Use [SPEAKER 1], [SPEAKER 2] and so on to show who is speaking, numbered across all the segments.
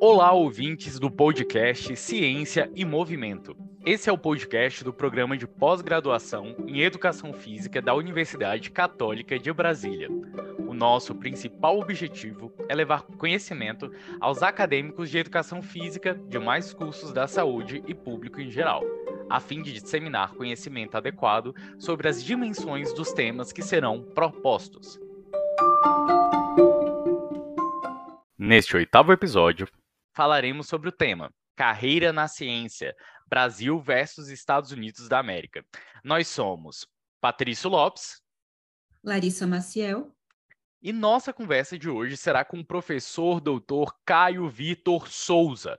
[SPEAKER 1] Olá, ouvintes do podcast Ciência e Movimento. Esse é o podcast do programa de pós-graduação em Educação Física da Universidade Católica de Brasília. Nosso principal objetivo é levar conhecimento aos acadêmicos de educação física de mais cursos da saúde e público em geral, a fim de disseminar conhecimento adequado sobre as dimensões dos temas que serão propostos. Neste oitavo episódio, falaremos sobre o tema Carreira na Ciência, Brasil versus Estados Unidos da América. Nós somos Patrício Lopes,
[SPEAKER 2] Larissa Maciel.
[SPEAKER 1] E nossa conversa de hoje será com o professor doutor Caio Vitor Souza,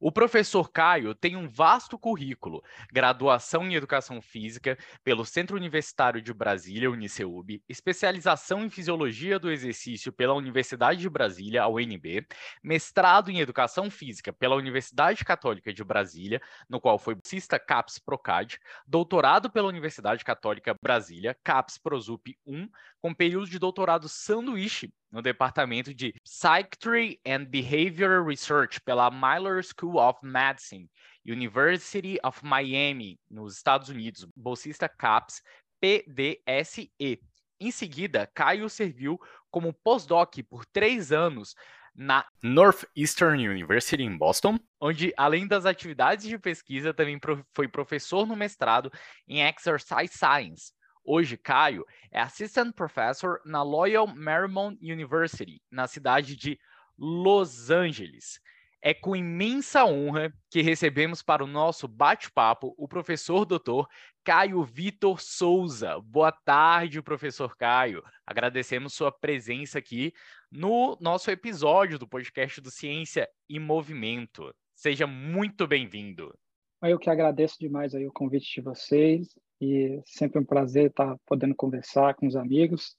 [SPEAKER 1] o professor Caio tem um vasto currículo, graduação em Educação Física pelo Centro Universitário de Brasília, Uniceub, especialização em Fisiologia do Exercício pela Universidade de Brasília, UNB, mestrado em Educação Física pela Universidade Católica de Brasília, no qual foi bolsista CAPES Procad, doutorado pela Universidade Católica Brasília, CAPES Prosup 1, com período de doutorado sanduíche no departamento de Psychiatry and Behavioral Research pela Miller School of Medicine, University of Miami, nos Estados Unidos, bolsista CAPS PDSE. Em seguida, Caio serviu como postdoc por três anos na Northeastern University em Boston, onde, além das atividades de pesquisa, também foi professor no mestrado em Exercise Science, Hoje, Caio é Assistant Professor na Loyal Marymount University, na cidade de Los Angeles. É com imensa honra que recebemos para o nosso bate-papo o professor doutor Caio Vitor Souza. Boa tarde, professor Caio. Agradecemos sua presença aqui no nosso episódio do podcast do Ciência e Movimento. Seja muito bem-vindo.
[SPEAKER 3] Eu que agradeço demais aí o convite de vocês e sempre um prazer estar podendo conversar com os amigos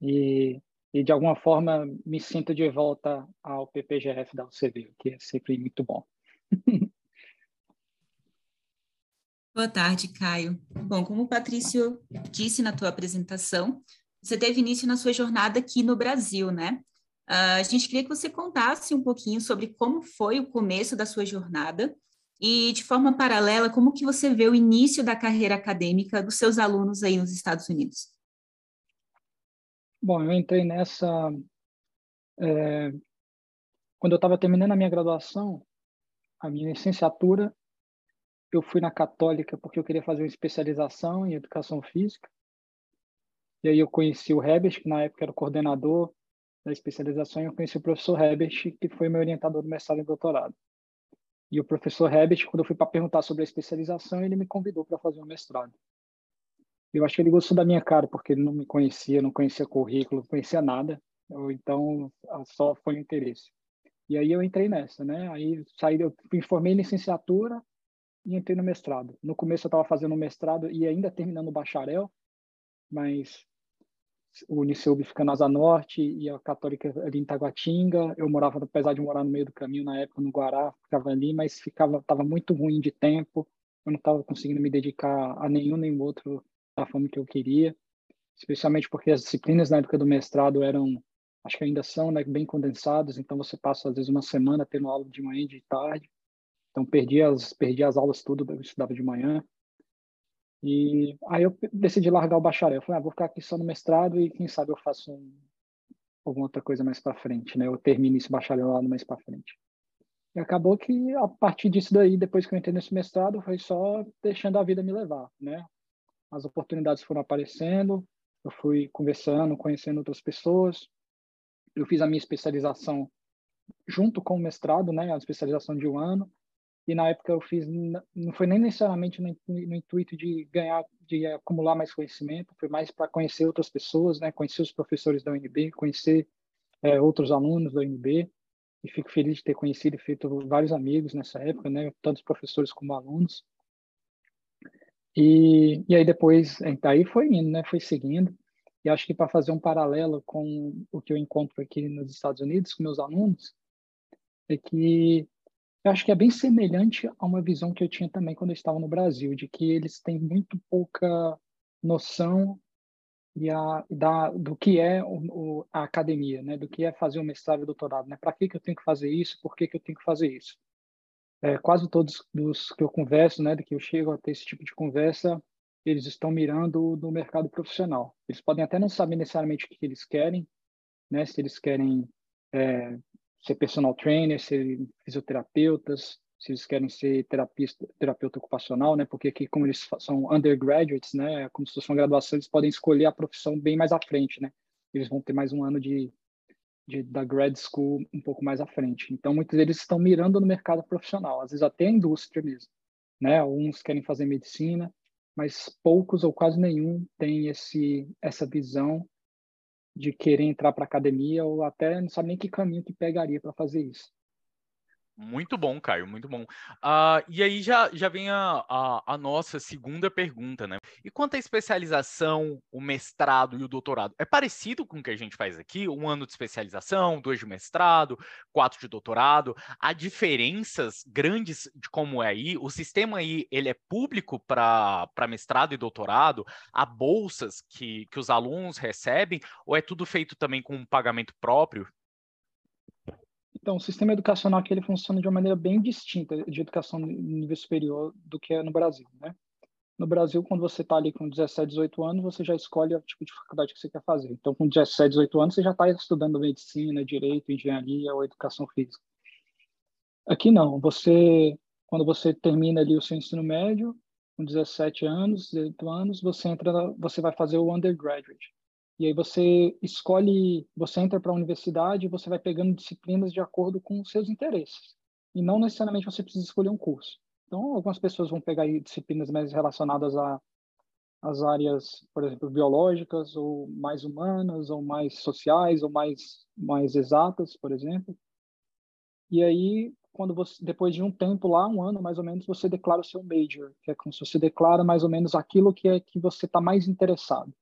[SPEAKER 3] e, e de alguma forma me sinto de volta ao PPGF da UCV, que é sempre muito bom.
[SPEAKER 2] Boa tarde, Caio. Bom, como o Patrício disse na tua apresentação, você teve início na sua jornada aqui no Brasil, né? Uh, a gente queria que você contasse um pouquinho sobre como foi o começo da sua jornada e, de forma paralela, como que você vê o início da carreira acadêmica dos seus alunos aí nos Estados Unidos?
[SPEAKER 3] Bom, eu entrei nessa... É, quando eu estava terminando a minha graduação, a minha licenciatura, eu fui na Católica porque eu queria fazer uma especialização em Educação Física. E aí eu conheci o Herbert, que na época era o coordenador da especialização, e eu conheci o professor Herbert, que foi meu orientador do mestrado e doutorado. E o professor Herbert, quando eu fui para perguntar sobre a especialização, ele me convidou para fazer um mestrado. Eu acho que ele gostou da minha cara, porque ele não me conhecia, não conhecia currículo, não conhecia nada. Eu, então, só foi um interesse. E aí eu entrei nessa, né? Aí saí, eu me formei em licenciatura e entrei no mestrado. No começo eu estava fazendo o mestrado e ainda terminando o bacharel, mas o Uniceup fica na Asa Norte e a Católica ali em Taguatinga. Eu morava, apesar de morar no meio do caminho na época, no Guará, ficava ali, mas ficava, estava muito ruim de tempo. Eu não estava conseguindo me dedicar a nenhum nem outro da forma que eu queria, especialmente porque as disciplinas na época do mestrado eram, acho que ainda são, né, bem condensadas. Então você passa às vezes uma semana tendo aula de manhã e de tarde. Então perdi as perdi as aulas tudo, eu estudava de manhã. E aí eu decidi largar o bacharel. Falei, ah, vou ficar aqui só no mestrado e quem sabe eu faço um, alguma outra coisa mais para frente, né? Eu termino esse bacharel lá no mais para frente. E acabou que a partir disso daí, depois que eu entrei nesse mestrado, foi só deixando a vida me levar, né? As oportunidades foram aparecendo, eu fui conversando, conhecendo outras pessoas. Eu fiz a minha especialização junto com o mestrado, né? A especialização de um ano e na época eu fiz não foi nem necessariamente no, intuito de ganhar de acumular mais conhecimento foi mais para conhecer outras pessoas né conhecer os professores da UNB conhecer é, outros alunos da UNB e fico feliz de ter conhecido e feito vários amigos nessa época né tanto professores como alunos. E, e aí depois aí foi indo né foi seguindo. E acho que para fazer um paralelo com o que eu encontro aqui nos Estados Unidos com meus alunos é que Eu acho que é bem semelhante a uma visão que eu tinha também quando eu estava no Brasil, de que eles têm muito pouca noção e a, da, do que é o, o, a academia, né? do que é fazer um mestrado e doutorado. Né? Para que, que eu tenho que fazer isso? Por que, que eu tenho que fazer isso? É, quase todos dos que eu converso, né, que eu chego a ter esse tipo de conversa, eles estão mirando no mercado profissional. Eles podem até não saber necessariamente o que eles querem, né, se eles querem é, ser personal trainer, ser fisioterapeutas, se eles querem ser terapista, terapeuta ocupacional, né? Porque aqui, como eles são undergraduates, né? Como se fosse uma graduação, eles podem escolher a profissão bem mais à frente, né? Eles vão ter mais um ano de, de da grad school um pouco mais à frente. Então, muitos deles estão mirando no mercado profissional, às vezes até a indústria mesmo, né? Uns querem fazer medicina, mas poucos ou quase nenhum tem esse essa visão de querer entrar para academia ou até não sabe nem que caminho que pegaria para fazer isso.
[SPEAKER 1] Muito bom, Caio, muito bom. Uh, e aí já, já vem a, a, a, nossa segunda pergunta, né? E quanto à especialização, o mestrado e o doutorado? É parecido com o que a gente faz aqui? Um ano de especialização, dois de mestrado, quatro de doutorado. Há diferenças grandes de como é aí? O sistema aí, ele é público para mestrado e doutorado? Há bolsas que, que os alunos recebem? Ou é tudo feito também com um pagamento próprio?
[SPEAKER 3] Então, o sistema educacional aqui ele funciona de uma maneira bem distinta de educação no nível superior do que é no Brasil, né? No Brasil, quando você está ali com 17, 18 anos, você já escolhe o tipo de faculdade que você quer fazer. Então, com 17, 18 anos, você já está estudando medicina, direito, engenharia ou educação física. Aqui não. Você, quando você termina ali o seu ensino médio, com 17 anos, 18 anos, você entra, você vai fazer o undergraduate. E aí você escolhe, você entra para a universidade e você vai pegando disciplinas de acordo com os seus interesses. E não necessariamente você precisa escolher um curso. Então, algumas pessoas vão pegar disciplinas mais relacionadas a as áreas, por exemplo, biológicas ou mais humanas ou mais sociais ou mais mais exatas, por exemplo. E aí, quando você depois de um tempo lá, um ano mais ou menos, você declara o seu major, que é como se você declara mais ou menos aquilo que é que você está mais interessado.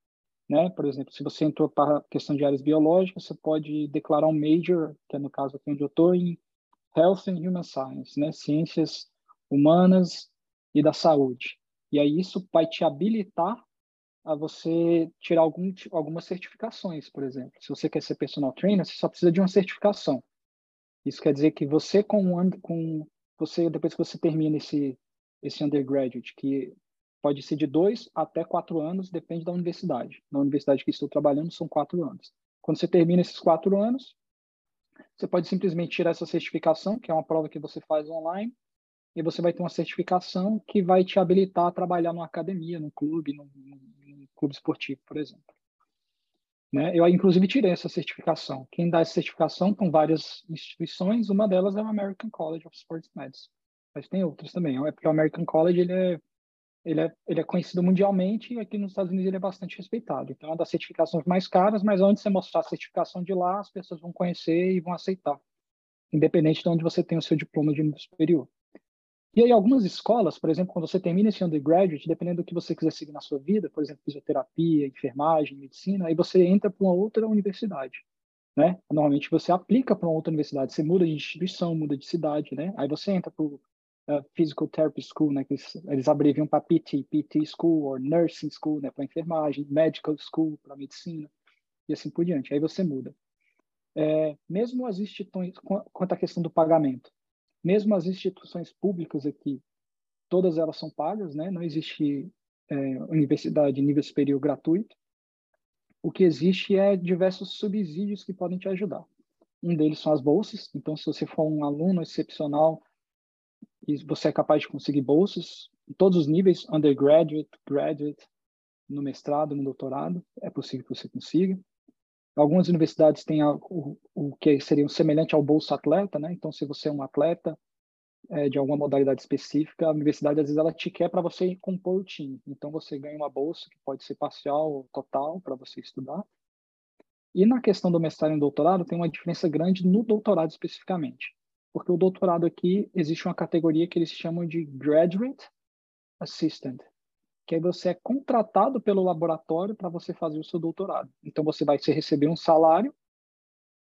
[SPEAKER 3] Né? Por exemplo, se você entrou para a questão de áreas biológicas, você pode declarar um major, que é no caso aqui onde eu estou, em Health and Human Science, né? ciências humanas e da saúde. E aí isso vai te habilitar a você tirar algum, algumas certificações, por exemplo. Se você quer ser personal trainer, você só precisa de uma certificação. Isso quer dizer que você com, com você depois que você termina esse esse undergraduate, que pode ser de dois até quatro anos, depende da universidade. Na universidade que estou trabalhando, são quatro anos. Quando você termina esses quatro anos, você pode simplesmente tirar essa certificação, que é uma prova que você faz online, e você vai ter uma certificação que vai te habilitar a trabalhar numa academia, num clube, num, num clube esportivo, por exemplo. Né? Eu, inclusive, tirei essa certificação. Quem dá essa certificação são várias instituições, uma delas é o American College of Sports Medicine. Mas tem outras também. É porque o American College ele é ele é, ele é conhecido mundialmente e aqui nos Estados Unidos ele é bastante respeitado. Então, é uma das certificações mais caras, mas onde você mostrar a certificação de lá, as pessoas vão conhecer e vão aceitar, independente de onde você tem o seu diploma de nível superior. E aí, algumas escolas, por exemplo, quando você termina esse undergraduate, dependendo do que você quiser seguir na sua vida, por exemplo, fisioterapia, enfermagem, medicina, aí você entra para uma outra universidade. Né? Normalmente você aplica para uma outra universidade, você muda de instituição, muda de cidade, né? Aí você entra para uh, Physical Therapy School, né, que eles, eles abreviam para PT, PT School, ou Nursing School, né, para enfermagem, Medical School, para medicina, e assim por diante. Aí você muda. É, mesmo as instituições, quanto à questão do pagamento, mesmo as instituições públicas aqui, todas elas são pagas, né? Não existe é, universidade de nível superior gratuito. O que existe é diversos subsídios que podem te ajudar. Um deles são as bolsas. Então, se você for um aluno excepcional e você é capaz de conseguir bolsas em todos os níveis, undergraduate, graduate, no mestrado, no doutorado, é possível que você consiga. Algumas universidades têm o, que seria semelhante ao bolsa atleta, né? Então, se você é um atleta é, de alguma modalidade específica, a universidade às vezes ela te quer para você compor o time. Então, você ganha uma bolsa que pode ser parcial ou total para você estudar. E na questão do mestrado e doutorado, tem uma diferença grande no doutorado especificamente porque o doutorado aqui existe uma categoria que eles chamam de Graduate Assistant, que aí você é contratado pelo laboratório para você fazer o seu doutorado. Então você vai receber um salário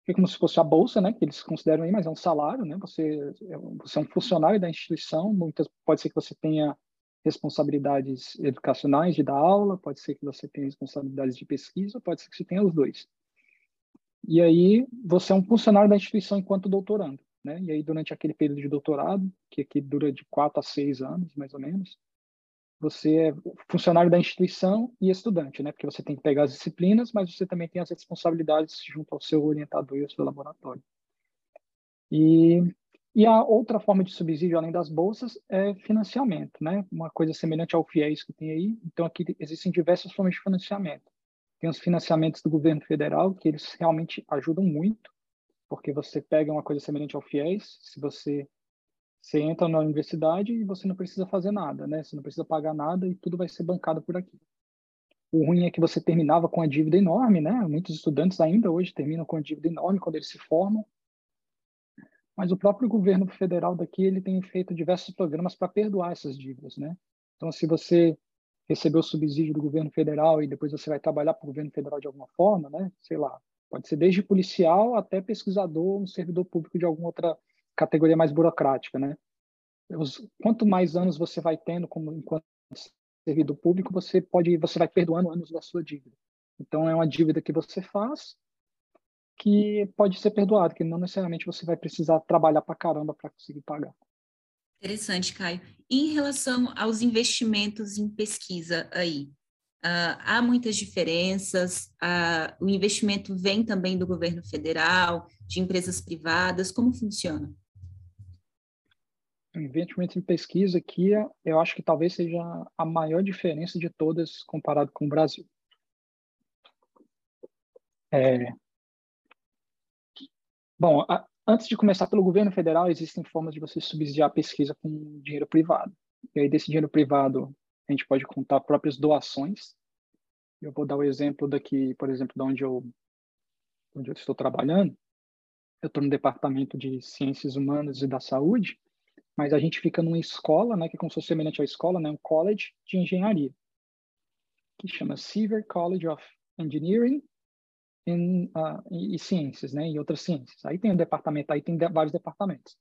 [SPEAKER 3] é como se fosse a bolsa, né, que eles consideram aí, mas é um salário, né? Você, você é um funcionário da instituição, muitas pode ser que você tenha responsabilidades educacionais de dar aula, pode ser que você tenha responsabilidades de pesquisa, pode ser que você tenha os dois. E aí você é um funcionário da instituição enquanto doutorando, né? E aí durante aquele período de doutorado, que aqui dura de quatro a seis anos, mais ou menos, você é funcionário da instituição e estudante, né? Porque você tem que pegar as disciplinas, mas você também tem as responsabilidades junto ao seu orientador e ao seu laboratório. E, e a outra forma de subsídio, além das bolsas, é financiamento, né? Uma coisa semelhante ao FIES que tem aí. Então, aqui existem diversas formas de financiamento. Tem os financiamentos do governo federal, que eles realmente ajudam muito, porque você pega uma coisa semelhante ao FIES, se você você entra na universidade e você não precisa fazer nada, né? Você não precisa pagar nada e tudo vai ser bancado por aqui. O ruim é que você terminava com a dívida enorme, né? Muitos estudantes ainda hoje terminam com a dívida enorme quando eles se formam. Mas o próprio governo federal daqui, ele tem feito diversos programas para perdoar essas dívidas, né? Então, se você recebeu subsídio do governo federal e depois você vai trabalhar para o governo federal de alguma forma, né? Sei lá, pode ser desde policial até pesquisador, um servidor público de alguma outra categoria mais burocrática, né? Os, quanto mais anos você vai tendo como enquanto servidor público, você pode, você vai perdoando anos da sua dívida. Então é uma dívida que você faz que pode ser perdoada, que não necessariamente você vai precisar trabalhar para caramba para conseguir pagar.
[SPEAKER 2] Interessante, Caio. Em relação aos investimentos em pesquisa aí, Uh, há muitas diferenças, uh, o investimento vem também do governo federal, de empresas privadas, como funciona?
[SPEAKER 3] O investimento em pesquisa aqui, eu acho que talvez seja a maior diferença de todas comparado com o Brasil. É... Bom, a, antes de começar pelo governo federal, existem formas de você subsidiar a pesquisa com dinheiro privado. E aí, desse dinheiro privado, a gente pode contar próprias doações. Eu vou dar o exemplo daqui, por exemplo, de onde eu, onde eu estou trabalhando. Eu estou no departamento de Ciências Humanas e da Saúde, mas a gente fica numa escola, né, que é como se fosse semelhante à escola, né, um college de engenharia, que chama Seaver College of Engineering in, uh, e, e, Ciências, né, e outras ciências. Aí tem um departamento, aí tem de, vários departamentos.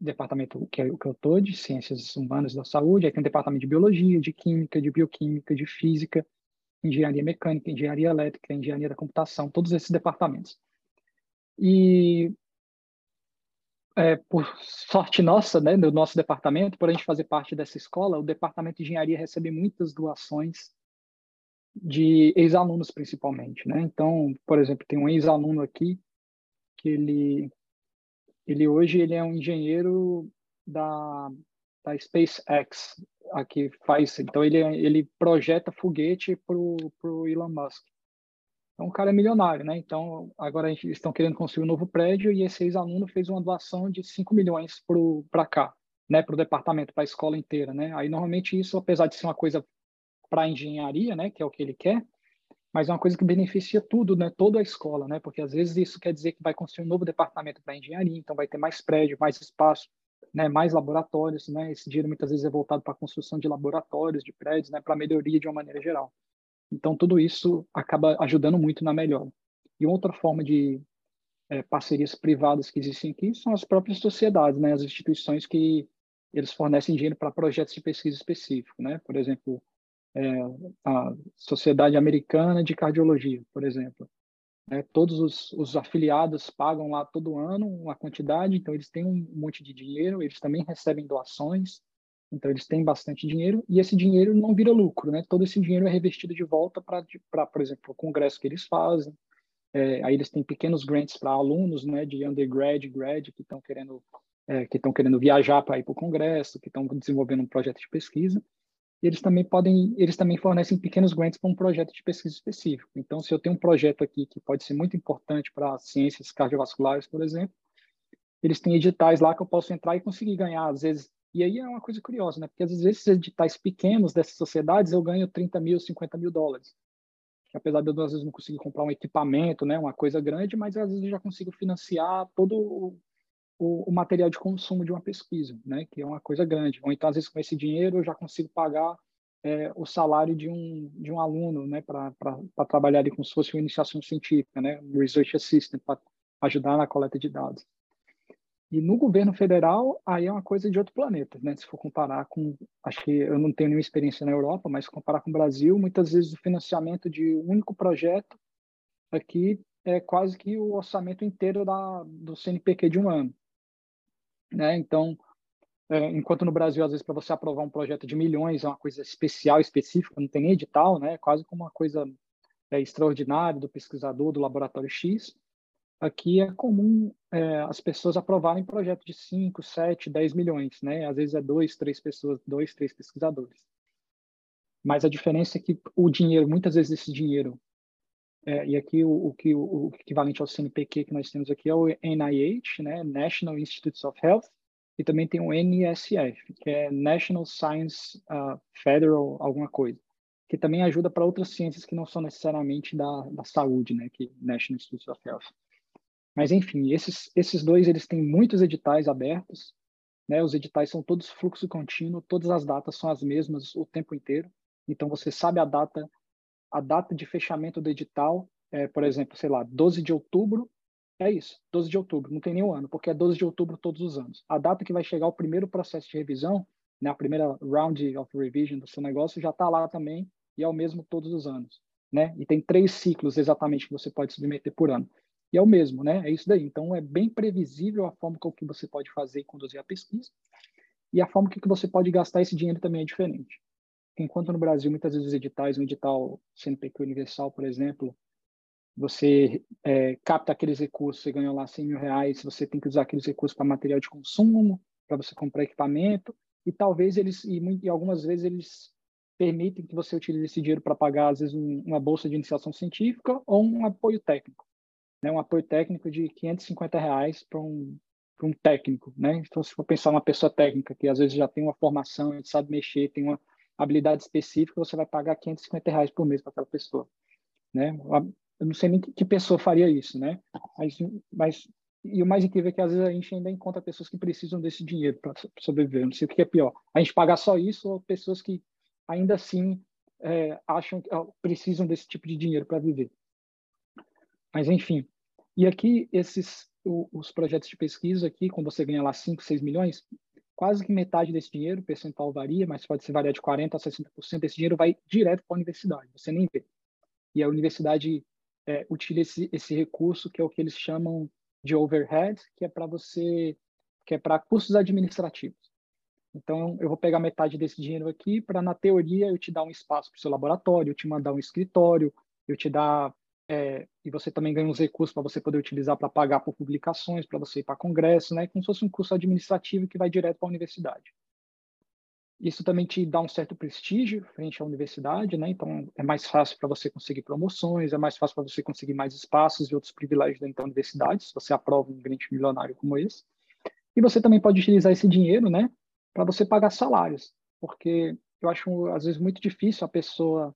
[SPEAKER 3] Departamento que é o que eu estou, de Ciências Humanas da Saúde, aí tem um departamento de Biologia, de Química, de Bioquímica, de Física, Engenharia Mecânica, Engenharia Elétrica, Engenharia da Computação, todos esses departamentos. E é, por sorte nossa, né, do nosso departamento, por a gente fazer parte dessa escola, o departamento de engenharia recebe muitas doações de ex-alunos, principalmente, né? Então, por exemplo, tem um ex-aluno aqui que ele, ele hoje ele é um engenheiro da, da SpaceX, aqui faz, então ele ele projeta foguete para o Elon Musk. Então, o cara é milionário, né? Então, agora eles estão querendo construir um novo prédio e esse ex-aluno fez uma doação de 5 milhões para cá, né? Para o departamento, para a escola inteira, né? Aí, normalmente, isso, apesar de ser uma coisa para engenharia, né? Que é o que ele quer, mas é uma coisa que beneficia tudo, né? Toda a escola, né? Porque, às vezes, isso quer dizer que vai construir um novo departamento para engenharia, então vai ter mais prédio, mais espaço, né? Mais laboratórios, né? Esse dinheiro, muitas vezes, é voltado para a construção de laboratórios, de prédios, né? Para melhoria de uma maneira geral. Então, tudo isso acaba ajudando muito na melhora. E outra forma de é, parcerias privadas que existem aqui são as próprias sociedades, né? as instituições que eles fornecem dinheiro para projetos de pesquisa específico. Né? Por exemplo, é, a Sociedade Americana de Cardiologia, por exemplo. É, todos os, os, afiliados pagam lá todo ano uma quantidade, então eles têm um monte de dinheiro, eles também recebem doações, então, eles têm bastante dinheiro e esse dinheiro não vira lucro, né? Todo esse dinheiro é revestido de volta para, por exemplo, o congresso que eles fazem. É, aí eles têm pequenos grants para alunos, né, de undergrad, grad, que estão querendo é, que estão querendo viajar para ir para o congresso, que estão desenvolvendo um projeto de pesquisa. E eles também podem, eles também fornecem pequenos grants para um projeto de pesquisa específico. Então, se eu tenho um projeto aqui que pode ser muito importante para ciências cardiovasculares, por exemplo, eles têm editais lá que eu posso entrar e conseguir ganhar, às vezes, e aí é uma coisa curiosa, né? Porque às vezes esses editais pequenos dessas sociedades eu ganho 30 mil, 50 mil dólares. Apesar de eu às vezes não conseguir comprar um equipamento, né? Uma coisa grande, mas às vezes eu já consigo financiar todo o, o, material de consumo de uma pesquisa, né? Que é uma coisa grande. Ou então às vezes com esse dinheiro eu já consigo pagar é, o salário de um de um aluno, né? Para trabalhar ali como se fosse uma iniciação científica, né? Um research assistant para ajudar na coleta de dados. E no governo federal, aí é uma coisa de outro planeta, né? Se for comparar com, acho que eu não tenho nenhuma experiência na Europa, mas comparar com o Brasil, muitas vezes o financiamento de um único projeto aqui é quase que o orçamento inteiro da, do CNPq de um ano, né? Então, é, enquanto no Brasil, às vezes, para você aprovar um projeto de milhões é uma coisa especial, específica, não tem edital, né? É quase como uma coisa é, extraordinária do pesquisador, do laboratório X. Aqui é comum é, as pessoas aprovarem projetos de 5, 7, 10 milhões, né? Às vezes é dois, três pessoas, dois, três pesquisadores. Mas a diferença é que o dinheiro, muitas vezes esse dinheiro, é, e aqui o, o, que, o, equivalente ao CNPq que nós temos aqui é o NIH, né? National Institutes of Health, e também tem o NSF, que é National Science uh, Federal alguma coisa, que também ajuda para outras ciências que não são necessariamente da, da saúde, né? Que National Institutes of Health. Mas, enfim, esses, esses dois, eles têm muitos editais abertos, né? Os editais são todos fluxo contínuo, todas as datas são as mesmas o tempo inteiro. Então, você sabe a data, a data de fechamento do edital, é, por exemplo, sei lá, 12 de outubro, é isso, 12 de outubro, não tem nenhum ano, porque é 12 de outubro todos os anos. A data que vai chegar o primeiro processo de revisão, né, a primeira round of revision do seu negócio, já está lá também e é o mesmo todos os anos. Né? E tem três ciclos exatamente que você pode submeter por ano e é o mesmo, né? É isso daí. Então, é bem previsível a forma com que você pode fazer e conduzir a pesquisa, e a forma com que você pode gastar esse dinheiro também é diferente. Enquanto no Brasil, muitas vezes os editais, um edital CNPq Universal, por exemplo, você é, capta aqueles recursos, você ganha lá 100 mil reais, você tem que usar aqueles recursos para material de consumo, para você comprar equipamento, e talvez eles, e, e, algumas vezes eles permitem que você utilize esse dinheiro para pagar, às vezes, um, uma bolsa de iniciação científica ou um apoio técnico né, um apoio técnico de 550 reais para um, um técnico. Né? Então, se for pensar uma pessoa técnica que às vezes já tem uma formação, sabe mexer, tem uma habilidade específica, você vai pagar 550 reais por mês para aquela pessoa. Né? Eu não sei nem que, que pessoa faria isso, né? Mas, mas e o mais incrível é que às vezes a gente ainda encontra pessoas que precisam desse dinheiro para sobreviver. Não sei o que é pior. A gente pagar só isso ou pessoas que ainda assim é, acham que precisam desse tipo de dinheiro para viver. Mas, enfim. E aqui, esses os projetos de pesquisa aqui, quando você ganha lá 5, 6 milhões, quase que metade desse dinheiro, o percentual varia, mas pode ser variar de 40% a 60%, desse dinheiro vai direto para a universidade, você nem vê. E a universidade é, utiliza esse, esse recurso, que é o que eles chamam de overhead, que é para você, que é para custos administrativos. Então, eu vou pegar metade desse dinheiro aqui para, na teoria, eu te dar um espaço para o seu laboratório, eu te mandar um escritório, eu te dar é, e você também ganha uns recursos para você poder utilizar para pagar por publicações, para você ir para congresso, né? Como se fosse um curso administrativo que vai direto para a universidade. Isso também te dá um certo prestígio frente à universidade, né? Então é mais fácil para você conseguir promoções, é mais fácil para você conseguir mais espaços e outros privilégios dentro da universidade, se você aprova um grande milionário como esse. E você também pode utilizar esse dinheiro, né, para você pagar salários, porque eu acho às vezes muito difícil a pessoa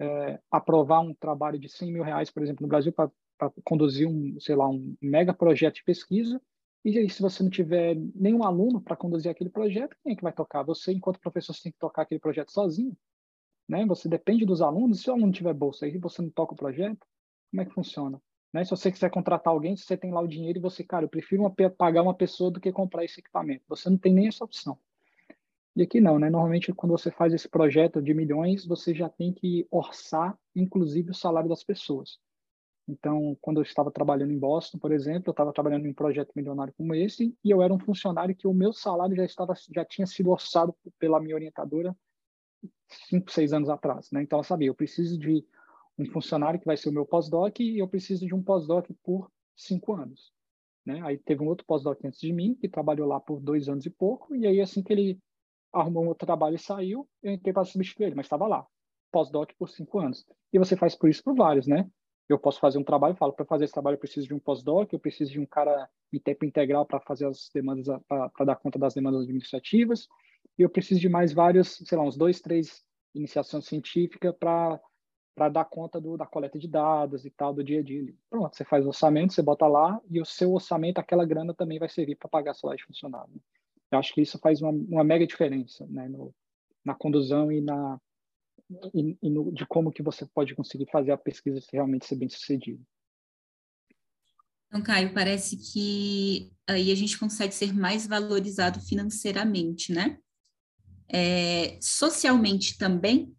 [SPEAKER 3] é, aprovar um trabalho de 100 mil reais, por exemplo, no Brasil, para conduzir um, sei lá, um mega projeto de pesquisa, e aí, se você não tiver nenhum aluno para conduzir aquele projeto, quem é que vai tocar? Você, enquanto professor, você tem que tocar aquele projeto sozinho, né? Você depende dos alunos. Se o aluno tiver bolsa aí, você não toca o projeto, como é que funciona? Né? Se você quiser contratar alguém, se você tem lá o dinheiro e você, cara, eu prefiro uma, pagar uma pessoa do que comprar esse equipamento. Você não tem nem essa opção. E aqui não, né? Normalmente, quando você faz esse projeto de milhões, você já tem que orçar, inclusive, o salário das pessoas. Então, quando eu estava trabalhando em Boston, por exemplo, eu estava trabalhando em um projeto milionário como esse, e eu era um funcionário que o meu salário já estava, já tinha sido orçado pela minha orientadora cinco, seis anos atrás, né? Então, ela sabia, eu preciso de um funcionário que vai ser o meu pós-doc e eu preciso de um pós-doc por cinco anos, né? Aí teve um outro pós-doc antes de mim que trabalhou lá por dois anos e pouco, e aí assim que ele arrumou um outro trabalho e saiu, eu entrei para substituir ele, mas estava lá, pós-doc por cinco anos. E você faz por isso por vários, né? Eu posso fazer um trabalho, falo, para fazer esse trabalho eu preciso de um pós-doc, eu preciso de um cara em tempo integral para fazer as demandas, para dar conta das demandas administrativas, e eu preciso de mais vários, sei lá, uns dois, três iniciações científicas para para dar conta do, da coleta de dados e tal do dia a dia. Pronto, você faz o orçamento, você bota lá e o seu orçamento, aquela grana também vai servir para pagar salário de funcionário. Eu acho que isso faz uma, uma mega diferença né, no, na condução e, na, e, e no, de como que você pode conseguir fazer a pesquisa realmente ser bem sucedida.
[SPEAKER 2] Então, Caio, parece que aí a gente consegue ser mais valorizado financeiramente, né? É, socialmente também?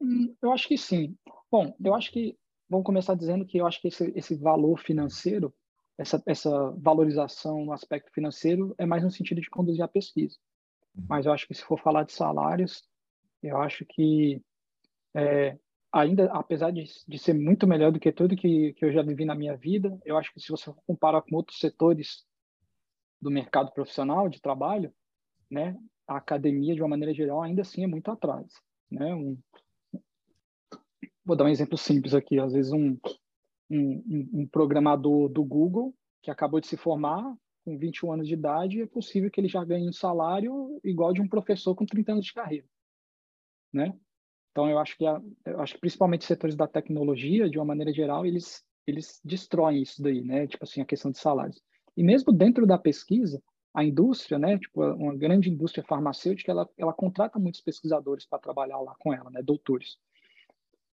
[SPEAKER 3] Hum, eu acho que sim. Bom, eu acho que vamos começar dizendo que eu acho que esse, esse valor financeiro, essa, essa valorização no aspecto financeiro, é mais no sentido de conduzir a pesquisa. Uhum. Mas eu acho que se for falar de salários, eu acho que é, ainda, apesar de, de ser muito melhor do que tudo que, que eu já vivi na minha vida, eu acho que se você comparar com outros setores do mercado profissional de trabalho, né, a academia de uma maneira geral ainda assim é muito atrás, né? Um, vou dar um exemplo simples aqui, às vezes um, um, um programador do Google que acabou de se formar com 21 anos de idade, é possível que ele já ganhe um salário igual de um professor com 30 anos de carreira, né? Então, eu acho que, a, eu acho que principalmente setores da tecnologia, de uma maneira geral, eles, eles destroem isso daí, né? Tipo assim, a questão de salários. E mesmo dentro da pesquisa, a indústria, né? Tipo, uma grande indústria farmacêutica, ela, ela contrata muitos pesquisadores para trabalhar lá com ela, né? Doutores.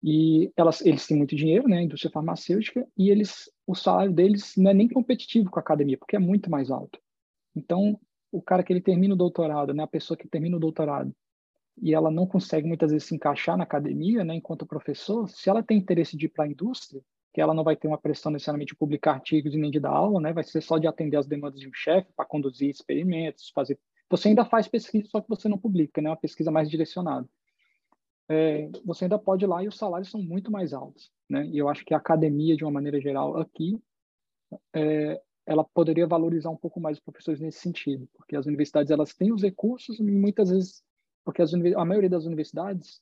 [SPEAKER 3] E elas, eles têm muito dinheiro, né? A indústria farmacêutica, e eles, o salário deles não é nem competitivo com a academia, porque é muito mais alto. Então, o cara que ele termina o doutorado, né? A pessoa que termina o doutorado, e ela não consegue muitas vezes se encaixar na academia, né, enquanto professor, se ela tem interesse de ir para a indústria, que ela não vai ter uma pressão necessariamente de publicar artigos e nem de dar aula, né, vai ser só de atender as demandas de um chefe para conduzir experimentos, fazer. Você ainda faz pesquisa, só que você não publica, né, uma pesquisa mais direcionada. É, você ainda pode ir lá e os salários são muito mais altos, né? E eu acho que a academia, de uma maneira geral, aqui, é, ela poderia valorizar um pouco mais os professores nesse sentido, porque as universidades elas têm os recursos e muitas vezes porque as, a maioria das universidades,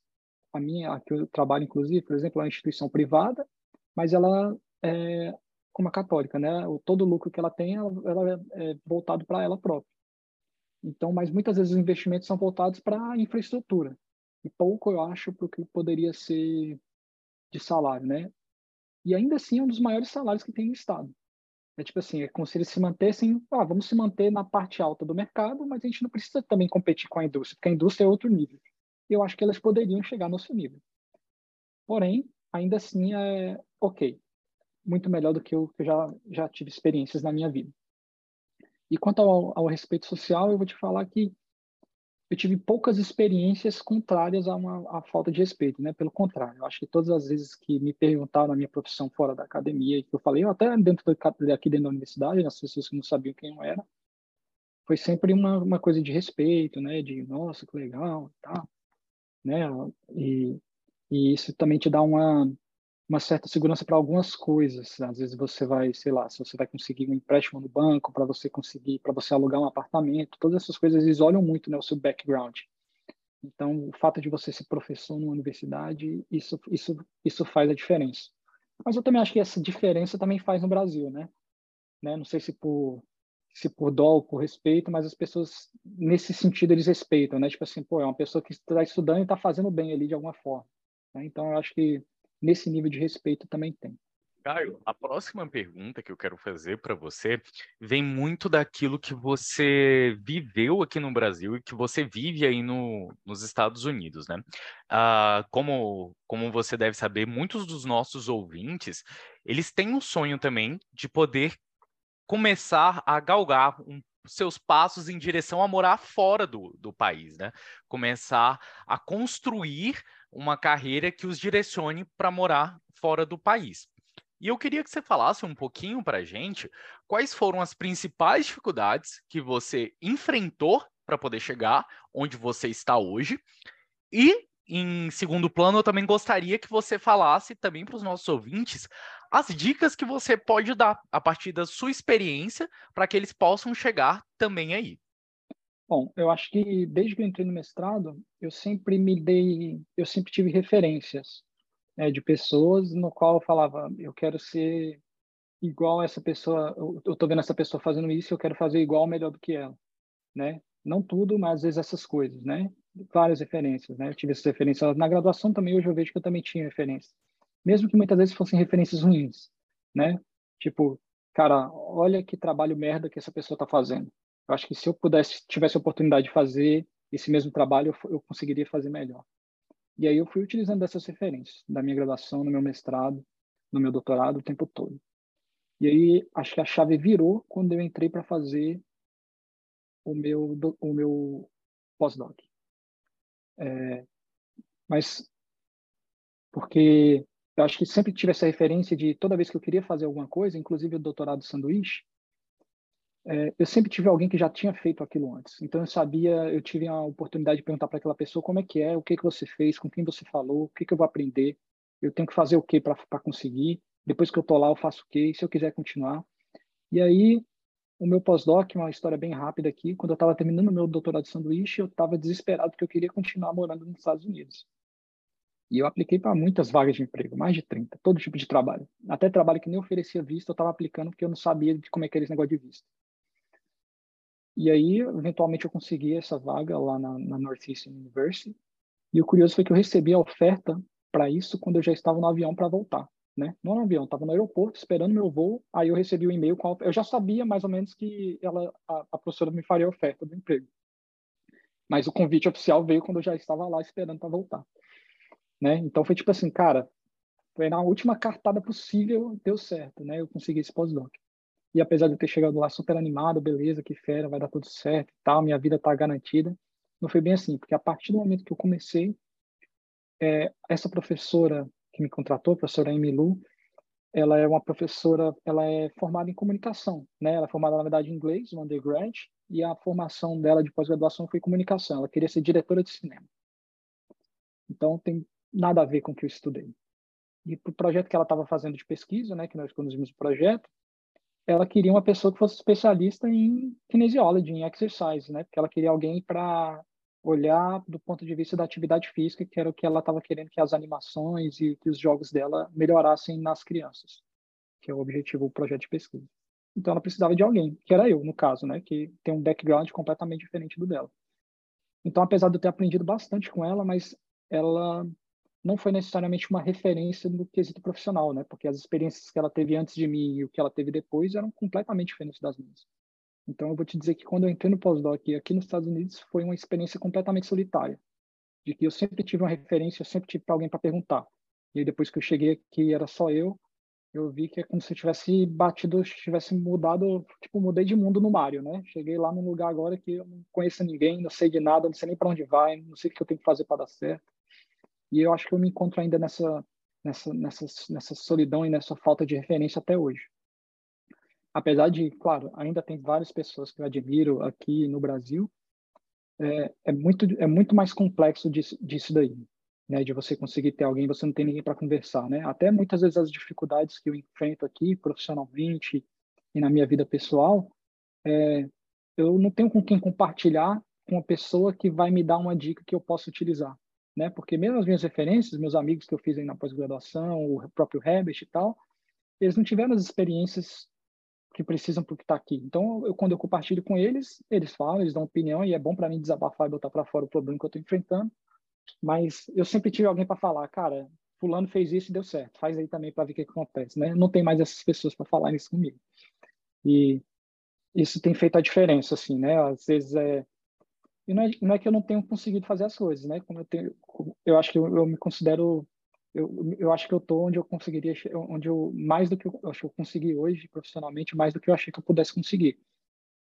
[SPEAKER 3] a minha, a que eu trabalho inclusive, por exemplo, é uma instituição privada, mas ela é como a católica, né? O, todo o lucro que ela tem, ela, ela é voltado para ela própria. Então, mas muitas vezes os investimentos são voltados para a infraestrutura e pouco eu acho para o que poderia ser de salário, né? E ainda assim é um dos maiores salários que tem no estado. É tipo assim, é como se eles se mantessem, ah, vamos se manter na parte alta do mercado, mas a gente não precisa também competir com a indústria, porque a indústria é outro nível. Eu acho que elas poderiam chegar no nosso nível. Porém, ainda assim é ok, muito melhor do que eu, que eu já, já tive experiências na minha vida. E quanto ao, ao respeito social, eu vou te falar que eu tive poucas experiências contrárias a uma a falta de respeito, né? Pelo contrário, eu acho que todas as vezes que me perguntaram a minha profissão fora da academia que eu falei, eu até dentro do, aqui dentro da universidade, as pessoas que não sabiam quem eu era, foi sempre uma, uma coisa de respeito, né? De nossa, que legal, tá, né? E, e isso também te dá uma uma certa segurança para algumas coisas. Às vezes você vai, sei lá, se você vai conseguir um empréstimo no banco para você conseguir, para você alugar um apartamento, todas essas coisas eles olham muito né, o seu background. Então, o fato de você ser professor numa universidade, isso, isso, isso faz a diferença. Mas eu também acho que essa diferença também faz no Brasil, né? né? Não sei se por se por dó ou por respeito, mas as pessoas nesse sentido eles respeitam, né? Tipo assim, pô, é uma pessoa que está estudando e está fazendo bem ali de alguma forma. Né? Então, eu acho que nesse nível de respeito também tem.
[SPEAKER 1] Caio, a próxima pergunta que eu quero fazer para você vem muito daquilo que você viveu aqui no Brasil e que você vive aí no, nos Estados Unidos, né? Ah, como, como você deve saber, muitos dos nossos ouvintes, eles têm um sonho também de poder começar a galgar um, seus passos em direção a morar fora do, do país, né? Começar a construir uma carreira que os direcione para morar fora do país. E eu queria que você falasse um pouquinho para a gente quais foram as principais dificuldades que você enfrentou para poder chegar onde você está hoje. E, em segundo plano, eu também gostaria que você falasse também para os nossos ouvintes as dicas que você pode dar a partir da sua experiência para que eles possam chegar também aí.
[SPEAKER 3] Bom, eu acho que desde que eu entrei no mestrado, eu sempre me dei, eu sempre tive referências né, de pessoas no qual eu falava, eu quero ser igual essa pessoa, eu estou vendo essa pessoa fazendo isso, eu quero fazer igual melhor do que ela, né? Não tudo, mas às vezes essas coisas, né? Várias referências, né? Eu tive essas referências na graduação também, hoje eu vejo que eu também tinha referências. Mesmo que muitas vezes fossem referências ruins, né? Tipo, cara, olha que trabalho merda que essa pessoa está fazendo. Eu acho que se eu pudesse, tivesse a oportunidade de fazer esse mesmo trabalho, eu, eu conseguiria fazer melhor. E aí eu fui utilizando essas referências da minha graduação, no meu mestrado, no meu doutorado, o tempo todo. E aí acho que a chave virou quando eu entrei para fazer o meu o meu pós-doc. É, mas porque eu acho que sempre tive essa referência de toda vez que eu queria fazer alguma coisa, inclusive o doutorado sanduíche, é, eu sempre tive alguém que já tinha feito aquilo antes. Então eu sabia, eu tive a oportunidade de perguntar para aquela pessoa como é que é, o que que você fez, com quem você falou, o que que eu vou aprender, eu tenho que fazer o que para conseguir. Depois que eu tô lá, eu faço o que, se eu quiser continuar. E aí o meu pós-doc, uma história bem rápida aqui, quando eu estava terminando o meu doutorado de sanduíche, eu estava desesperado porque eu queria continuar morando nos Estados Unidos. E eu apliquei para muitas vagas de emprego, mais de 30, todo tipo de trabalho. Até trabalho que nem oferecia visto, eu estava aplicando porque eu não sabia de como é que era esse negócio de visto. E aí, eventualmente, eu consegui essa vaga lá na, na Northeastern University. E o curioso foi que eu recebi a oferta para isso quando eu já estava no avião para voltar. Né? Não no avião, estava no aeroporto esperando meu voo. Aí eu recebi o um e-mail com a... Eu já sabia mais ou menos que ela, a, a professora me faria a oferta do emprego. Mas o convite oficial veio quando eu já estava lá esperando para voltar né? Então foi tipo assim, cara, foi na última cartada possível, deu certo, né? Eu consegui esse pós-doc. E apesar de eu ter chegado lá super animado, beleza, que fera, vai dar tudo certo e tal, minha vida tá garantida, não foi bem assim, porque a partir do momento que eu comecei, é, essa professora que me contratou, a professora Emilu, ela é uma professora, ela é formada em comunicação, né? Ela é formada na verdade em inglês, no undergrad, e a formação dela de pós-graduação foi comunicação. Ela queria ser diretora de cinema. Então tem nada a ver com o que eu estudei. E o projeto que ela estava fazendo de pesquisa, né, que nós conduzimos o projeto, ela queria uma pessoa que fosse especialista em kinesiology, em exercise, né, porque ela queria alguém para olhar do ponto de vista da atividade física, que era o que ela estava querendo que as animações e que os jogos dela melhorassem nas crianças, que é o objetivo do projeto de pesquisa. Então ela precisava de alguém, que era eu, no caso, né, que tem um background completamente diferente do dela. Então, apesar de eu ter aprendido bastante com ela, mas ela não foi necessariamente uma referência no quesito profissional, né? Porque as experiências que ela teve antes de mim e o que ela teve depois eram completamente diferentes das minhas. Então, eu vou te dizer que quando eu entrei no pós-doc aqui nos Estados Unidos, foi uma experiência completamente solitária. De que eu sempre tive uma referência, eu sempre tive alguém para perguntar. E aí, depois que eu cheguei aqui, era só eu, eu vi que é como se eu tivesse batido, tivesse mudado, tipo, mudei de mundo no Mario, né? Cheguei lá num lugar agora que eu não conheço ninguém, não sei de nada, não sei nem para onde vai, não sei o que eu tenho que fazer para dar certo. E eu acho que eu me encontro ainda nessa, nessa, nessa, nessa solidão e nessa falta de referência até hoje. Apesar de, claro, ainda tem várias pessoas que eu admiro aqui no Brasil, é, é muito, é muito mais complexo disso, disso daí. Né, de você conseguir ter alguém, você não tem ninguém para conversar, né? Até muitas vezes as dificuldades que eu enfrento aqui profissionalmente e na minha vida pessoal, é, eu não tenho com quem compartilhar com uma pessoa que vai me dar uma dica que eu possa utilizar né? Porque mesmo as minhas referências, meus amigos que eu fiz aí na pós-graduação, o próprio Herbert e tal, eles não tiveram as experiências que precisam para o que está aqui. Então, eu, quando eu compartilho com eles, eles falam, eles dão opinião e é bom para mim desabafar e botar para fora o problema que eu estou enfrentando. Mas eu sempre tive alguém para falar, cara, fulano fez isso e deu certo, faz aí também para ver o que, que acontece, né? Não tem mais essas pessoas para falar isso comigo. E isso tem feito a diferença, assim, né? Às vezes é e não é, não é que eu não tenho conseguido fazer as coisas, né? Como eu tenho, eu acho que eu, eu me considero, eu, eu acho que eu tô onde eu conseguiria, onde eu mais do que eu, eu acho que eu consegui hoje profissionalmente, mais do que eu achei que eu pudesse conseguir.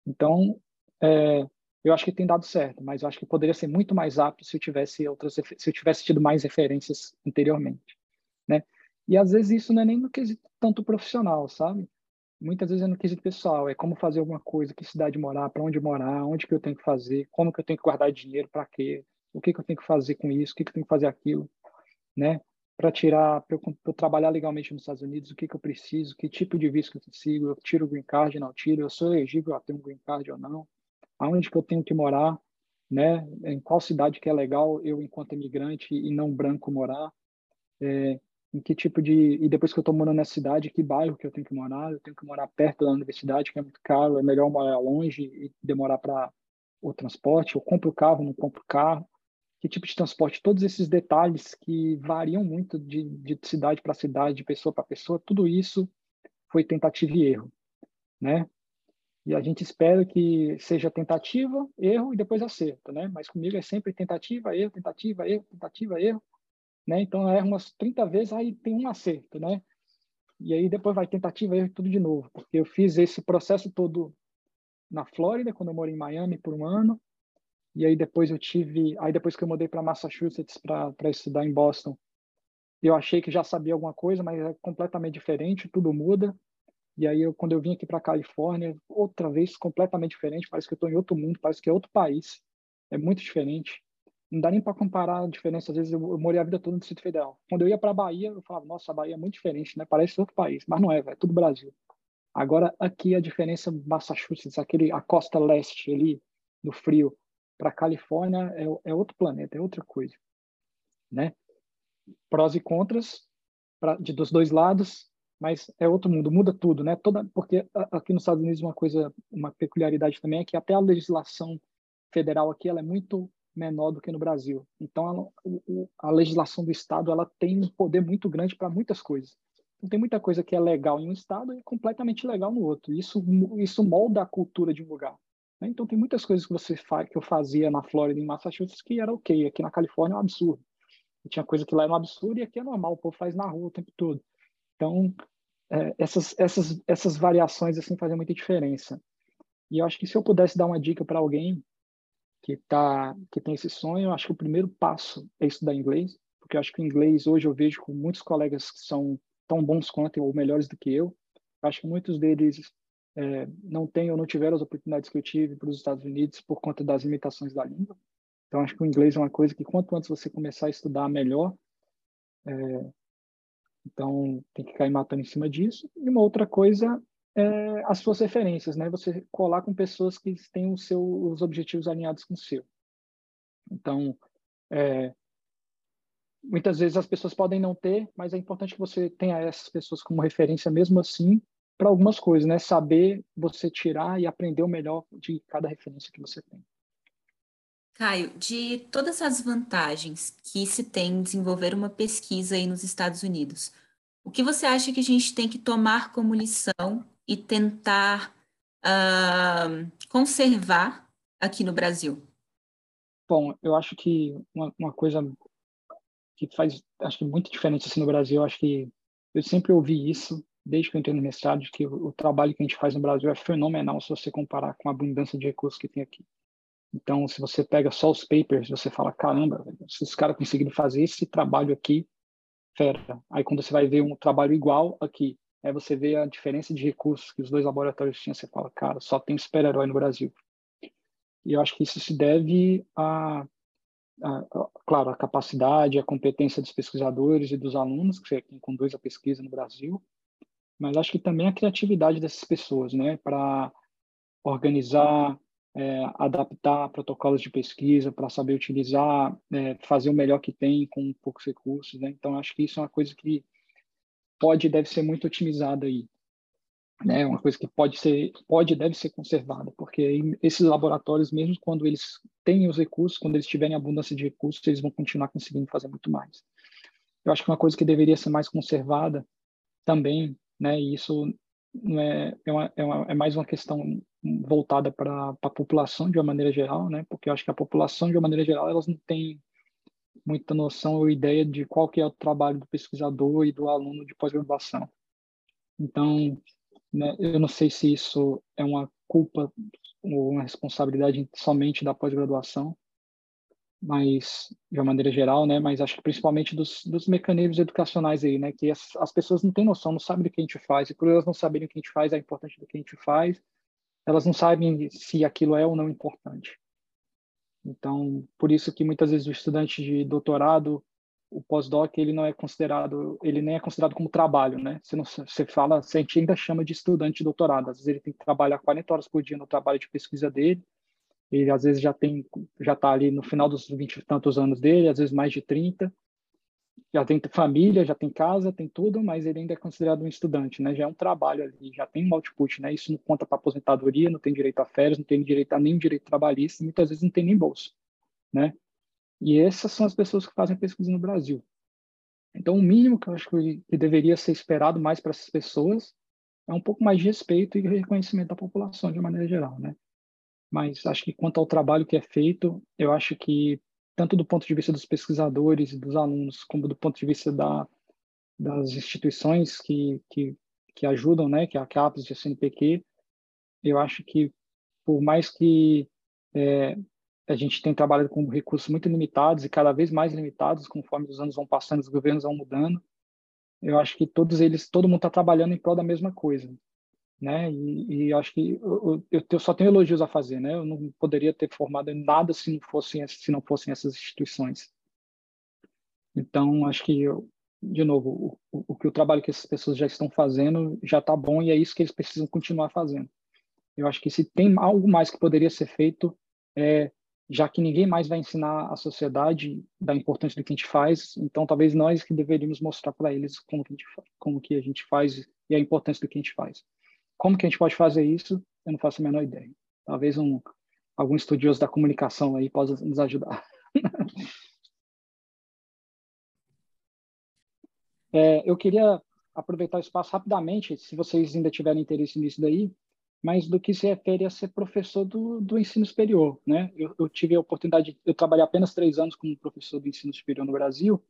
[SPEAKER 3] Então, é, eu acho que tem dado certo, mas eu acho que poderia ser muito mais rápido se eu tivesse outras, se eu tivesse tido mais referências anteriormente, né? E às vezes isso não é nem no quesito tanto profissional, sabe? Muitas vezes é no quesito pessoal, é como fazer alguma coisa, que cidade morar, para onde morar, onde que eu tenho que fazer, como que eu tenho que guardar dinheiro, para quê, o que que eu tenho que fazer com isso, o que que eu tenho que fazer aquilo, né? Para tirar, para eu, eu, trabalhar legalmente nos Estados Unidos, o que que eu preciso, que tipo de visto que eu consigo, eu tiro o green card, não tiro, eu sou elegível a ter um green card ou não, aonde que eu tenho que morar, né? Em qual cidade que é legal eu, enquanto imigrante e não branco, morar, é, em que tipo de e depois que eu estou morando nessa cidade, que bairro que eu tenho que morar? Eu tenho que morar perto da universidade, que é muito caro, é melhor morar longe e demorar para o transporte. Eu compro carro, não compro carro. Que tipo de transporte? Todos esses detalhes que variam muito de, de cidade para cidade, de pessoa para pessoa, tudo isso foi tentativa e erro, né? E a gente espera que seja tentativa, erro e depois acerto, né? Mas comigo é sempre tentativa, erro, tentativa, erro, tentativa, erro né? Então, erra umas 30 vezes, aí tem um acerto, né? E aí depois vai tentativa e tudo de novo, porque eu fiz esse processo todo na Flórida, quando eu morei em Miami por um ano, e aí depois eu tive, aí depois que eu mudei para Massachusetts para estudar em Boston, eu achei que já sabia alguma coisa, mas é completamente diferente, tudo muda. E aí eu, quando eu vim aqui para Califórnia, outra vez completamente diferente, parece que eu estou em outro mundo, parece que é outro país. É muito diferente. Não dá nem para comparar a diferença. Às vezes eu, eu morei a vida toda no Distrito Federal. Quando eu ia para a Bahia, eu falava, nossa, a Bahia é muito diferente, né? Parece outro país, mas não é, é tudo Brasil. Agora aqui a diferença Massachusetts, aquele a costa leste ali no frio para Califórnia é, é outro planeta, é outra coisa, né? Prós e contras pra, de dos dois lados, mas é outro mundo, muda tudo, né? Toda porque aqui nos Estados Unidos uma coisa, uma peculiaridade também é que até a legislação federal aqui ela é muito menor do que no Brasil. Então, a, a legislação do Estado ela tem um poder muito grande para muitas coisas. Então, tem muita coisa que é legal em um Estado e completamente legal no outro. Isso, isso molda a cultura de um lugar. Né? Então, tem muitas coisas que, você que eu fazia na Flórida e em Massachusetts que era ok. Aqui na Califórnia é um absurdo. E tinha coisa que lá é um absurdo e aqui é normal, o povo faz na rua o tempo todo. Então, é, essas, essas, essas variações assim fazem muita diferença. E eu acho que se eu pudesse dar uma dica para alguém que tá que tem esse sonho, eu acho que o primeiro passo é estudar inglês, porque eu acho que o inglês hoje eu vejo com muitos colegas que são tão bons quanto ou melhores do que eu. eu acho que muitos deles é, não têm ou não tiveram as oportunidades que eu tive para os Estados Unidos por conta das limitações da língua. Então acho que o inglês é uma coisa que quanto antes você começar a estudar melhor. É, então tem que cair matando em cima disso. E uma outra coisa é, as suas referências, né? Você colar com pessoas que têm os seus objetivos alinhados com o seu. Então, é, muitas vezes as pessoas podem não ter, mas é importante que você tenha essas pessoas como referência mesmo assim para algumas coisas, né? Saber você tirar e aprender o melhor de cada referência que você tem.
[SPEAKER 2] Caio, de todas as vantagens que se tem em desenvolver uma pesquisa aí nos Estados Unidos, o que você acha que a gente tem que tomar como lição e tentar uh, conservar aqui no Brasil?
[SPEAKER 3] Bom, eu acho que uma, uma, coisa que faz, acho que muito diferente assim no Brasil, acho que eu sempre ouvi isso desde que eu entrei no mestrado, que o, o trabalho que a gente faz no Brasil é fenomenal se você comparar com a abundância de recursos que tem aqui. Então, se você pega só os papers, você fala, caramba, se os caras conseguiram fazer esse trabalho aqui, fera. Aí quando você vai ver um trabalho igual aqui, Aí você vê a diferença de recursos que os dois laboratórios tinham, você fala, cara, só tem super-herói no Brasil. E eu acho que isso se deve a, a, a, claro, a capacidade, a competência dos pesquisadores e dos alunos, que quem conduz a pesquisa no Brasil, mas acho que também a criatividade dessas pessoas, né, para organizar, é, adaptar protocolos de pesquisa, para saber utilizar, é, fazer o melhor que tem com poucos recursos, né? Então acho que isso é uma coisa que pode e deve ser muito otimizada aí. Né? Uma coisa que pode ser, pode e deve ser conservada, porque esses laboratórios, mesmo quando eles têm os recursos, quando eles tiverem abundância de recursos, eles vão continuar conseguindo fazer muito mais. Eu acho que uma coisa que deveria ser mais conservada também, né? E isso não é, é, uma, é, uma, é mais uma questão voltada para a população de uma maneira geral, né? Porque eu acho que a população de uma maneira geral elas não têm muita noção ou ideia de qual que é o trabalho do pesquisador e do aluno de pós-graduação. Então, né, eu não sei se isso é uma culpa ou uma responsabilidade somente da pós-graduação, mas de uma maneira geral, né? Mas acho que principalmente dos, dos mecanismos educacionais aí, né? Que as, as pessoas não têm noção, não sabem do que a gente faz e por elas não saberem o que a gente faz, é importante do que a gente faz, elas não sabem se aquilo é ou não importante. Então, por isso que muitas vezes o estudante de doutorado, o pós-doc, ele não é considerado, ele nem é considerado como trabalho, né? Você não você fala, você ainda chama de estudante de doutorado. Às vezes ele tem que trabalhar 40 horas por dia no trabalho de pesquisa dele. Ele às vezes já tem já está ali no final dos 20 e tantos anos dele, às vezes mais de 30 já tem família, já tem casa, tem tudo, mas ele ainda é considerado um estudante, né? Já é um trabalho ali, já tem um output, né? Isso não conta para aposentadoria, não tem direito a férias, não tem direito a nenhum direito trabalhista, muitas vezes não tem nem bolsa, né? E essas são as pessoas que fazem pesquisa no Brasil. Então, o mínimo que eu acho que deveria ser esperado mais para essas pessoas é um pouco mais de respeito e reconhecimento da população de maneira geral, né? Mas acho que quanto ao trabalho que é feito, eu acho que tanto do ponto de vista dos pesquisadores e dos alunos, como do ponto de vista da, das instituições que, que, que ajudam, né, que é a CAPES e a CNPq, eu acho que por mais que é, a gente tem trabalhado com recursos muito limitados e cada vez mais limitados conforme os anos vão passando, os governos vão mudando, eu acho que todos eles, todo mundo está trabalhando em prol da mesma coisa, né? E, e acho que eu, eu, eu, só tenho elogios a fazer, né? Eu não poderia ter formado em nada se não fossem se não fossem essas instituições. Então acho que eu, de novo o, o, que o trabalho que essas pessoas já estão fazendo já está bom e é isso que eles precisam continuar fazendo. Eu acho que se tem algo mais que poderia ser feito é já que ninguém mais vai ensinar a sociedade da importância do que a gente faz, então talvez nós que deveríamos mostrar para eles como que, a gente, como que a gente faz e a importância do que a gente faz. Como que a gente pode fazer isso? Eu não faço a menor ideia. Talvez um algum estudioso da comunicação aí possa nos ajudar. é, eu queria aproveitar o espaço rapidamente, se vocês ainda tiverem interesse nisso daí, mas do que se refere a ser professor do, do ensino superior, né? Eu, eu tive a oportunidade, eu trabalhei apenas três anos como professor do ensino superior no Brasil.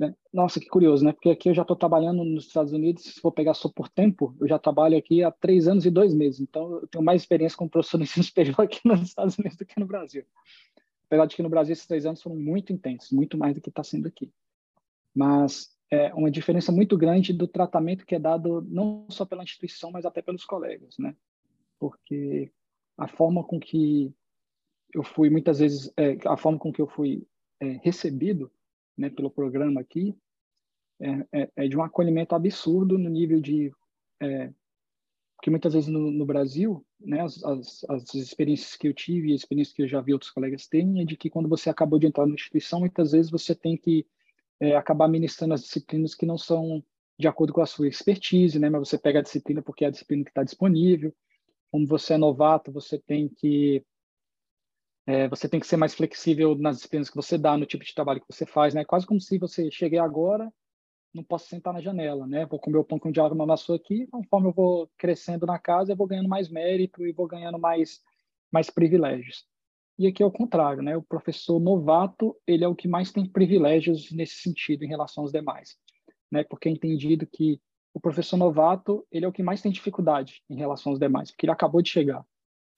[SPEAKER 3] Né? Nossa, que curioso, né? Porque aqui eu já estou trabalhando nos Estados Unidos, se for pegar só por tempo, eu já trabalho aqui há três anos e dois meses. Então, eu tenho mais experiência como professor do ensino superior aqui nos Estados Unidos do que no Brasil. Apesar de que no Brasil esses três anos foram muito intensos, muito mais do que está sendo aqui. Mas é, uma diferença muito grande do tratamento que é dado não só pela instituição, mas até pelos colegas, né? Porque a forma com que eu fui muitas vezes, é, a forma com que eu fui é, recebido, né, pelo programa aqui, é, é, é, de um acolhimento absurdo no nível de é, que muitas vezes no, no Brasil, né, as, as, as, experiências que eu tive as experiências que eu já vi outros colegas terem é de que quando você acabou de entrar na instituição, muitas vezes você tem que é, acabar ministrando as disciplinas que não são de acordo com a sua expertise, né? Mas você pega a disciplina porque é a disciplina que está disponível. Como você é novato, você tem que é, você tem que ser mais flexível nas disciplinas que você dá, no tipo de trabalho que você faz, né? Quase como se você cheguei agora, não posso sentar na janela, né? Vou comer o pão com diálogo na maçã aqui, conforme eu vou crescendo na casa, eu vou ganhando mais mérito e vou ganhando mais mais privilégios. E aqui é o contrário, né? O professor novato, ele é o que mais tem privilégios nesse sentido em relação aos demais, né? Porque é entendido que o professor novato, ele é o que mais tem dificuldade em relação aos demais, porque ele acabou de chegar,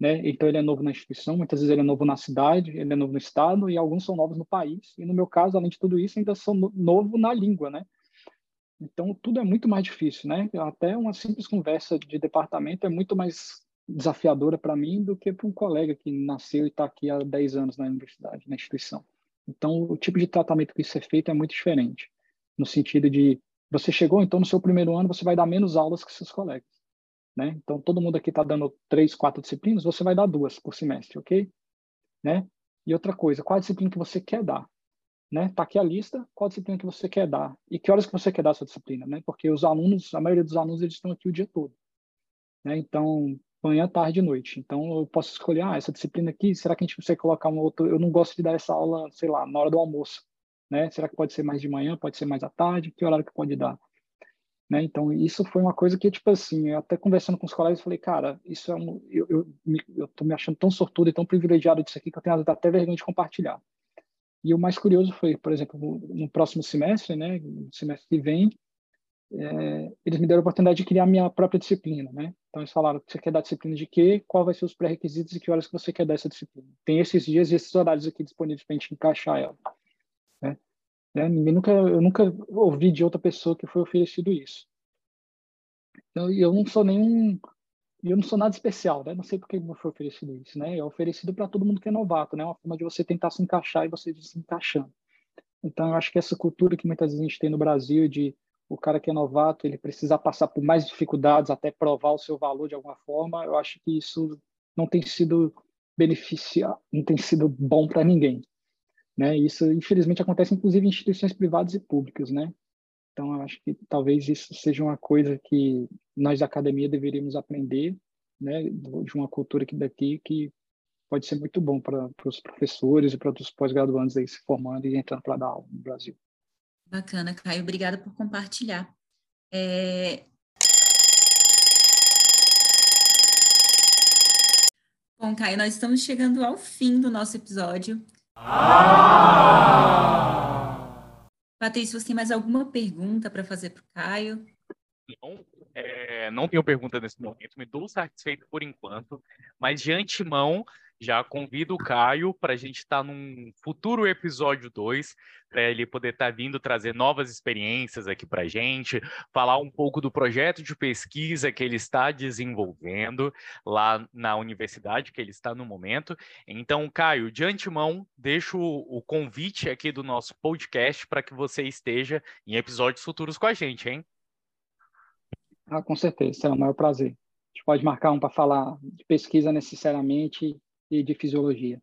[SPEAKER 3] né? Então ele é novo na instituição, muitas vezes ele é novo na cidade, ele é novo no estado e alguns são novos no país. E no meu caso, além de tudo isso, ainda sou novo na língua, né? Então tudo é muito mais difícil, né? Até uma simples conversa de departamento é muito mais desafiadora para mim do que para um colega que nasceu e está aqui há 10 anos na universidade, na instituição. Então, o tipo de tratamento que isso é feito é muito diferente, no sentido de você chegou, então no seu primeiro ano você vai dar menos aulas que seus colegas, né? Então, todo mundo aqui está dando três, quatro disciplinas, você vai dar duas por semestre, ok? Né? E outra coisa, qual a disciplina que você quer dar? Né? Tá aqui a lista, qual a disciplina que você quer dar? E que horas que você quer dar essa disciplina, né? Porque os alunos, a maioria dos alunos, eles estão aqui o dia todo. Né? Então, manhã, tarde e noite. Então, eu posso escolher, ah, essa disciplina aqui, será que a gente consegue colocar um outro? Eu não gosto de dar essa aula, sei lá, na hora do almoço, né? Será que pode ser mais de manhã, pode ser mais à tarde? Que horário que pode dar? Né? Então, isso foi uma coisa que, tipo assim, eu até conversando com os colegas, falei, cara, isso é um, eu, eu, eu tô me achando tão sortudo e tão privilegiado disso aqui que eu tenho até vergonha de compartilhar. E o mais curioso foi, por exemplo, no, próximo semestre, né, no semestre que vem, é, eles me deram a oportunidade de criar minha própria disciplina, né? Então eles falaram, você quer dar disciplina de quê? Qual vai ser os pré-requisitos e que horas que você quer dar essa disciplina? Tem esses dias e esses horários aqui disponíveis para a gente encaixar ela. Né? É, ninguém nunca, eu nunca ouvi de outra pessoa que foi oferecido isso. Então, eu não sou nenhum, eu não sou nada especial, né? Não sei por que não foi oferecido isso, né? É oferecido para todo mundo que é novato, né? Uma forma de você tentar se encaixar e você se encaixando. Então, eu acho que essa cultura que muitas vezes a gente tem no Brasil de o cara que é novato ele precisa passar por mais dificuldades até provar o seu valor de alguma forma. Eu acho que isso não tem sido beneficiar, não tem sido bom para ninguém, né? Isso infelizmente acontece inclusive em instituições privadas e públicas, né? Então eu acho que talvez isso seja uma coisa que nós da academia deveríamos aprender, né? De uma cultura que daqui que pode ser muito bom para os professores e para os pós-graduandos aí se formando e entrando para dar aula no Brasil.
[SPEAKER 2] Bacana, Caio. Obrigada por compartilhar. É... Bom, Caio, nós estamos chegando ao fim do nosso episódio. Ah! Você tem mais alguma pergunta para fazer para o Caio?
[SPEAKER 1] Não, é, não tenho pergunta nesse momento, me dou satisfeito por enquanto, mas de antemão já convido o Caio para a gente estar tá num futuro episódio 2, para ele poder estar tá vindo trazer novas experiências aqui para a gente, falar um pouco do projeto de pesquisa que ele está desenvolvendo lá na universidade que ele está no momento. Então, Caio, de antemão, deixo o convite aqui do nosso podcast para que você esteja em episódios futuros com a gente, hein?
[SPEAKER 3] Ah, com certeza, será o maior prazer. A gente pode marcar um para falar de pesquisa necessariamente e de fisiologia.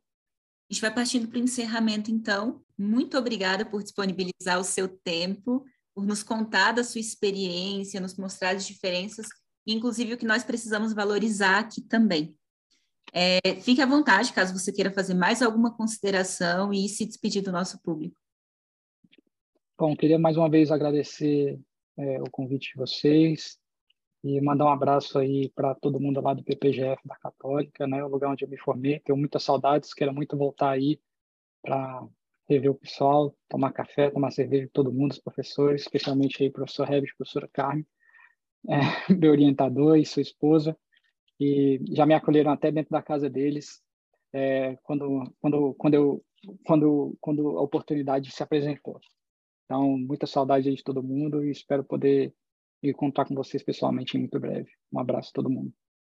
[SPEAKER 2] A gente vai partindo para o encerramento, então. Muito obrigada por disponibilizar o seu tempo, por nos contar da sua experiência, nos mostrar as diferenças, inclusive o que nós precisamos valorizar aqui também. É, fique à vontade, caso você queira fazer mais alguma consideração e se despedir do nosso público.
[SPEAKER 3] Bom, queria mais uma vez agradecer é, o convite de vocês, e mandar um abraço aí para todo mundo lá do PPGF da Católica, né, o lugar onde eu me formei. Tenho muitas saudades, quero muito voltar aí para rever o pessoal, tomar café, tomar cerveja com todo mundo, os professores, especialmente aí professor Herbert, professora Carmen, é, meu orientador e sua esposa, e já me acolheram até dentro da casa deles, é, quando, quando, quando, eu, quando, quando a oportunidade se apresentou. Então, muita saudade aí de todo mundo e espero poder e contar com vocês pessoalmente muito breve. Um abraço a todo mundo.